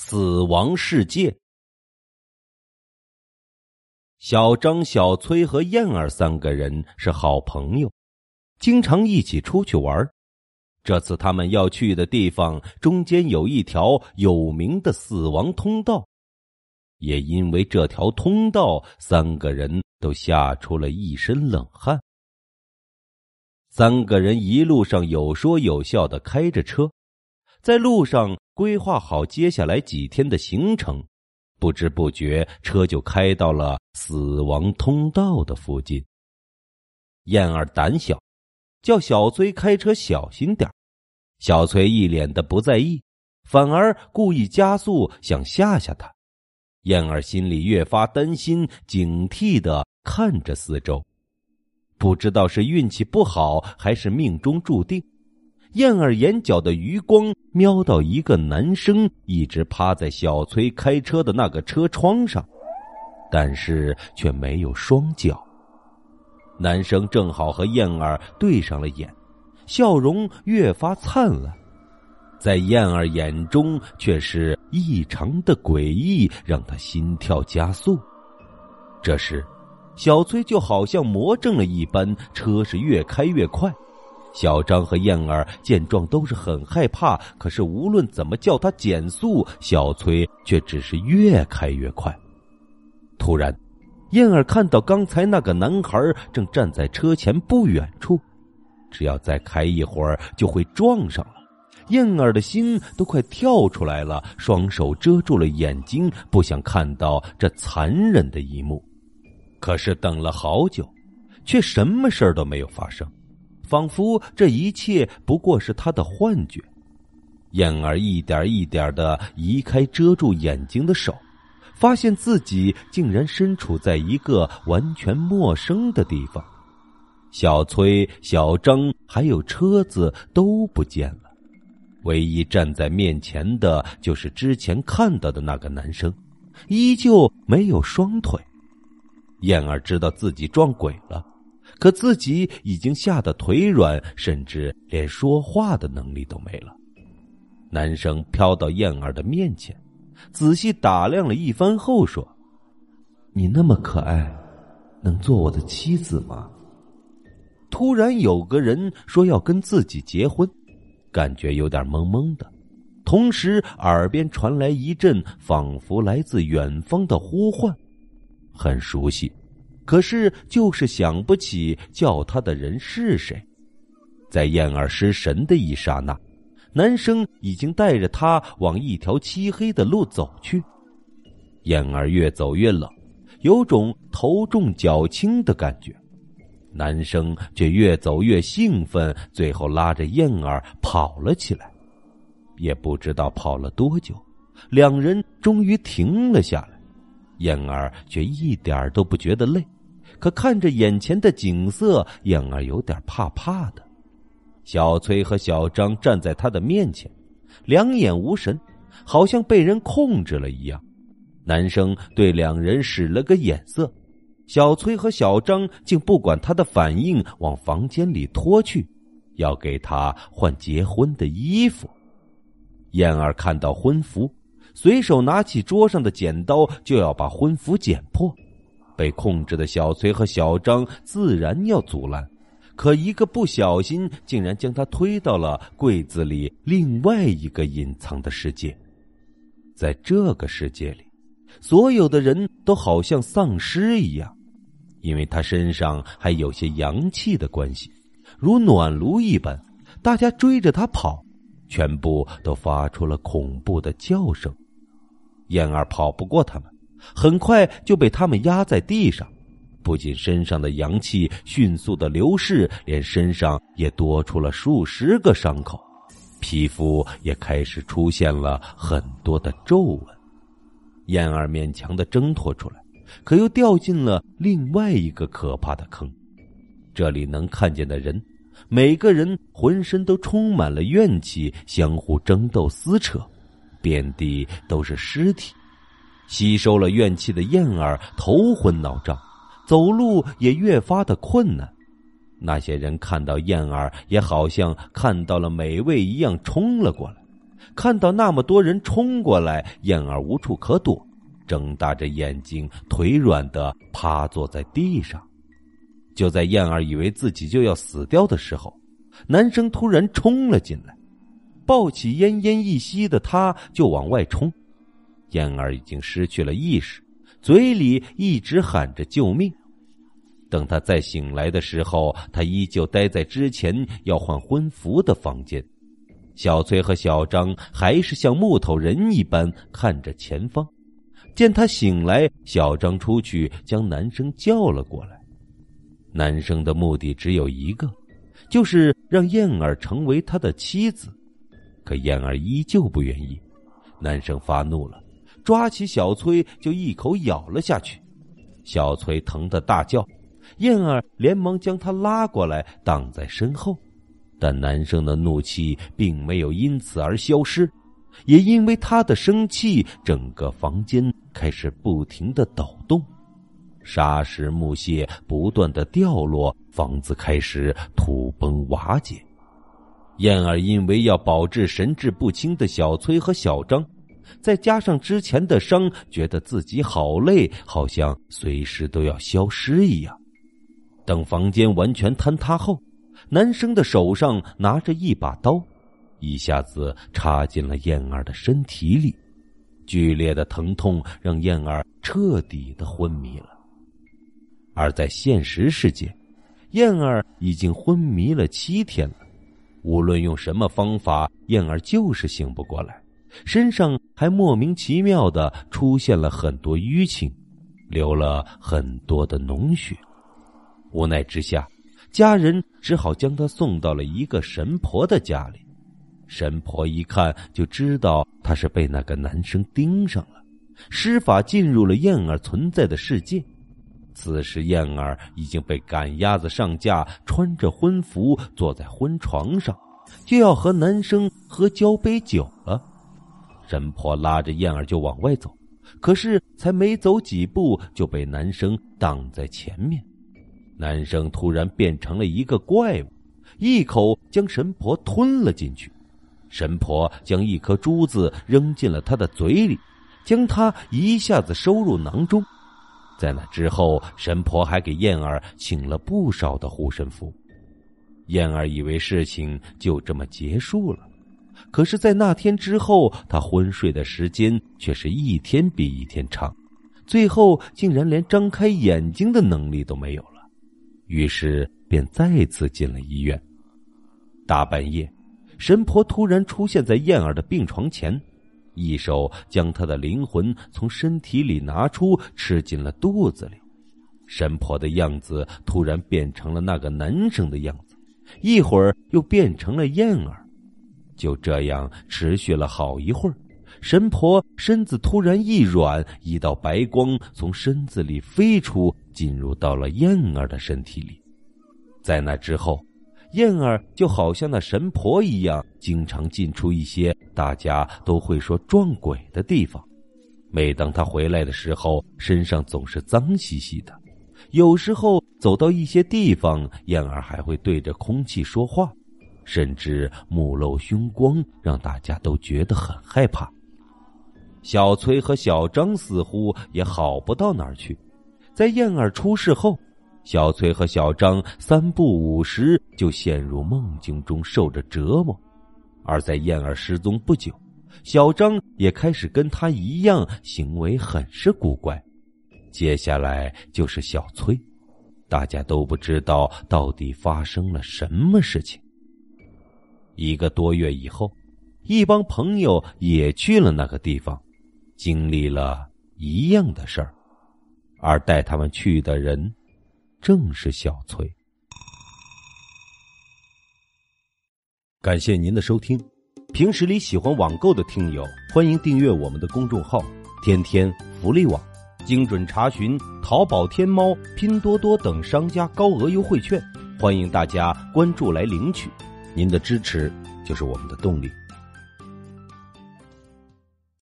死亡世界。小张、小崔和燕儿三个人是好朋友，经常一起出去玩。这次他们要去的地方中间有一条有名的死亡通道，也因为这条通道，三个人都吓出了一身冷汗。三个人一路上有说有笑的开着车，在路上。规划好接下来几天的行程，不知不觉车就开到了死亡通道的附近。燕儿胆小，叫小崔开车小心点小崔一脸的不在意，反而故意加速想吓吓他。燕儿心里越发担心，警惕的看着四周，不知道是运气不好还是命中注定。燕儿眼角的余光瞄到一个男生一直趴在小崔开车的那个车窗上，但是却没有双脚。男生正好和燕儿对上了眼，笑容越发灿烂，在燕儿眼中却是异常的诡异，让他心跳加速。这时，小崔就好像魔怔了一般，车是越开越快。小张和燕儿见状都是很害怕，可是无论怎么叫他减速，小崔却只是越开越快。突然，燕儿看到刚才那个男孩正站在车前不远处，只要再开一会儿就会撞上了。燕儿的心都快跳出来了，双手遮住了眼睛，不想看到这残忍的一幕。可是等了好久，却什么事儿都没有发生。仿佛这一切不过是他的幻觉。燕儿一点一点的移开遮住眼睛的手，发现自己竟然身处在一个完全陌生的地方。小崔、小张还有车子都不见了，唯一站在面前的就是之前看到的那个男生，依旧没有双腿。燕儿知道自己撞鬼了。可自己已经吓得腿软，甚至连说话的能力都没了。男生飘到燕儿的面前，仔细打量了一番后说：“你那么可爱，能做我的妻子吗？”突然有个人说要跟自己结婚，感觉有点懵懵的，同时耳边传来一阵仿佛来自远方的呼唤，很熟悉。可是，就是想不起叫他的人是谁。在燕儿失神的一刹那，男生已经带着他往一条漆黑的路走去。燕儿越走越冷，有种头重脚轻的感觉。男生却越走越兴奋，最后拉着燕儿跑了起来。也不知道跑了多久，两人终于停了下来。燕儿却一点都不觉得累。可看着眼前的景色，燕儿有点怕怕的。小崔和小张站在他的面前，两眼无神，好像被人控制了一样。男生对两人使了个眼色，小崔和小张竟不管他的反应，往房间里拖去，要给他换结婚的衣服。燕儿看到婚服，随手拿起桌上的剪刀，就要把婚服剪破。被控制的小崔和小张自然要阻拦，可一个不小心，竟然将他推到了柜子里另外一个隐藏的世界。在这个世界里，所有的人都好像丧尸一样，因为他身上还有些阳气的关系，如暖炉一般，大家追着他跑，全部都发出了恐怖的叫声。燕儿跑不过他们。很快就被他们压在地上，不仅身上的阳气迅速的流逝，连身上也多出了数十个伤口，皮肤也开始出现了很多的皱纹。燕儿勉强的挣脱出来，可又掉进了另外一个可怕的坑。这里能看见的人，每个人浑身都充满了怨气，相互争斗撕扯，遍地都是尸体。吸收了怨气的燕儿头昏脑胀，走路也越发的困难。那些人看到燕儿，也好像看到了美味一样冲了过来，看到那么多人冲过来，燕儿无处可躲，睁大着眼睛，腿软的趴坐在地上。就在燕儿以为自己就要死掉的时候，男生突然冲了进来，抱起奄奄一息的他就往外冲。燕儿已经失去了意识，嘴里一直喊着救命。等他再醒来的时候，他依旧待在之前要换婚服的房间。小崔和小张还是像木头人一般看着前方。见他醒来，小张出去将男生叫了过来。男生的目的只有一个，就是让燕儿成为他的妻子。可燕儿依旧不愿意。男生发怒了，抓起小崔就一口咬了下去。小崔疼得大叫。燕儿连忙将他拉过来，挡在身后，但男生的怒气并没有因此而消失，也因为他的生气，整个房间开始不停的抖动，沙石木屑不断的掉落，房子开始土崩瓦解。燕儿因为要保治神志不清的小崔和小张，再加上之前的伤，觉得自己好累，好像随时都要消失一样。等房间完全坍塌后，男生的手上拿着一把刀，一下子插进了燕儿的身体里，剧烈的疼痛让燕儿彻底的昏迷了。而在现实世界，燕儿已经昏迷了七天了，无论用什么方法，燕儿就是醒不过来，身上还莫名其妙的出现了很多淤青，流了很多的脓血。无奈之下，家人只好将他送到了一个神婆的家里。神婆一看就知道他是被那个男生盯上了，施法进入了燕儿存在的世界。此时燕儿已经被赶鸭子上架，穿着婚服坐在婚床上，就要和男生喝交杯酒了。神婆拉着燕儿就往外走，可是才没走几步就被男生挡在前面。男生突然变成了一个怪物，一口将神婆吞了进去。神婆将一颗珠子扔进了他的嘴里，将他一下子收入囊中。在那之后，神婆还给燕儿请了不少的护身符。燕儿以为事情就这么结束了，可是，在那天之后，他昏睡的时间却是一天比一天长，最后竟然连张开眼睛的能力都没有了。于是便再次进了医院。大半夜，神婆突然出现在燕儿的病床前，一手将他的灵魂从身体里拿出，吃进了肚子里。神婆的样子突然变成了那个男生的样子，一会儿又变成了燕儿。就这样持续了好一会儿，神婆身子突然一软，一道白光从身子里飞出。进入到了燕儿的身体里，在那之后，燕儿就好像那神婆一样，经常进出一些大家都会说撞鬼的地方。每当他回来的时候，身上总是脏兮兮的。有时候走到一些地方，燕儿还会对着空气说话，甚至目露凶光，让大家都觉得很害怕。小崔和小张似乎也好不到哪儿去。在燕儿出事后，小崔和小张三不五时就陷入梦境中受着折磨；而在燕儿失踪不久，小张也开始跟他一样行为很是古怪。接下来就是小崔，大家都不知道到底发生了什么事情。一个多月以后，一帮朋友也去了那个地方，经历了一样的事儿。而带他们去的人，正是小崔。感谢您的收听。平时里喜欢网购的听友，欢迎订阅我们的公众号“天天福利网”，精准查询淘宝、天猫、拼多多等商家高额优惠券。欢迎大家关注来领取，您的支持就是我们的动力。